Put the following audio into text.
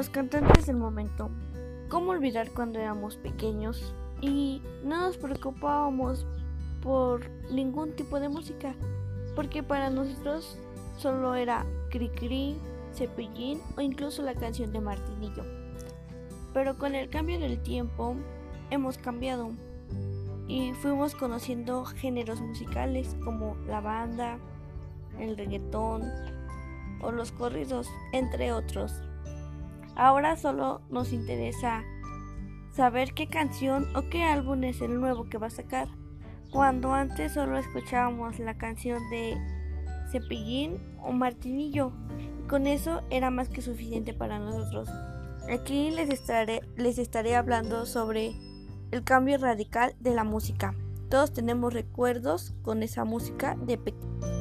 los cantantes del momento. ¿Cómo olvidar cuando éramos pequeños y no nos preocupábamos por ningún tipo de música? Porque para nosotros solo era Cricri, Cepillín o incluso la canción de Martinillo. Pero con el cambio del tiempo hemos cambiado y fuimos conociendo géneros musicales como la banda, el reggaetón o los corridos, entre otros. Ahora solo nos interesa saber qué canción o qué álbum es el nuevo que va a sacar, cuando antes solo escuchábamos la canción de Cepillín o Martinillo, y con eso era más que suficiente para nosotros. Aquí les estaré, les estaré hablando sobre el cambio radical de la música. Todos tenemos recuerdos con esa música de pequeño.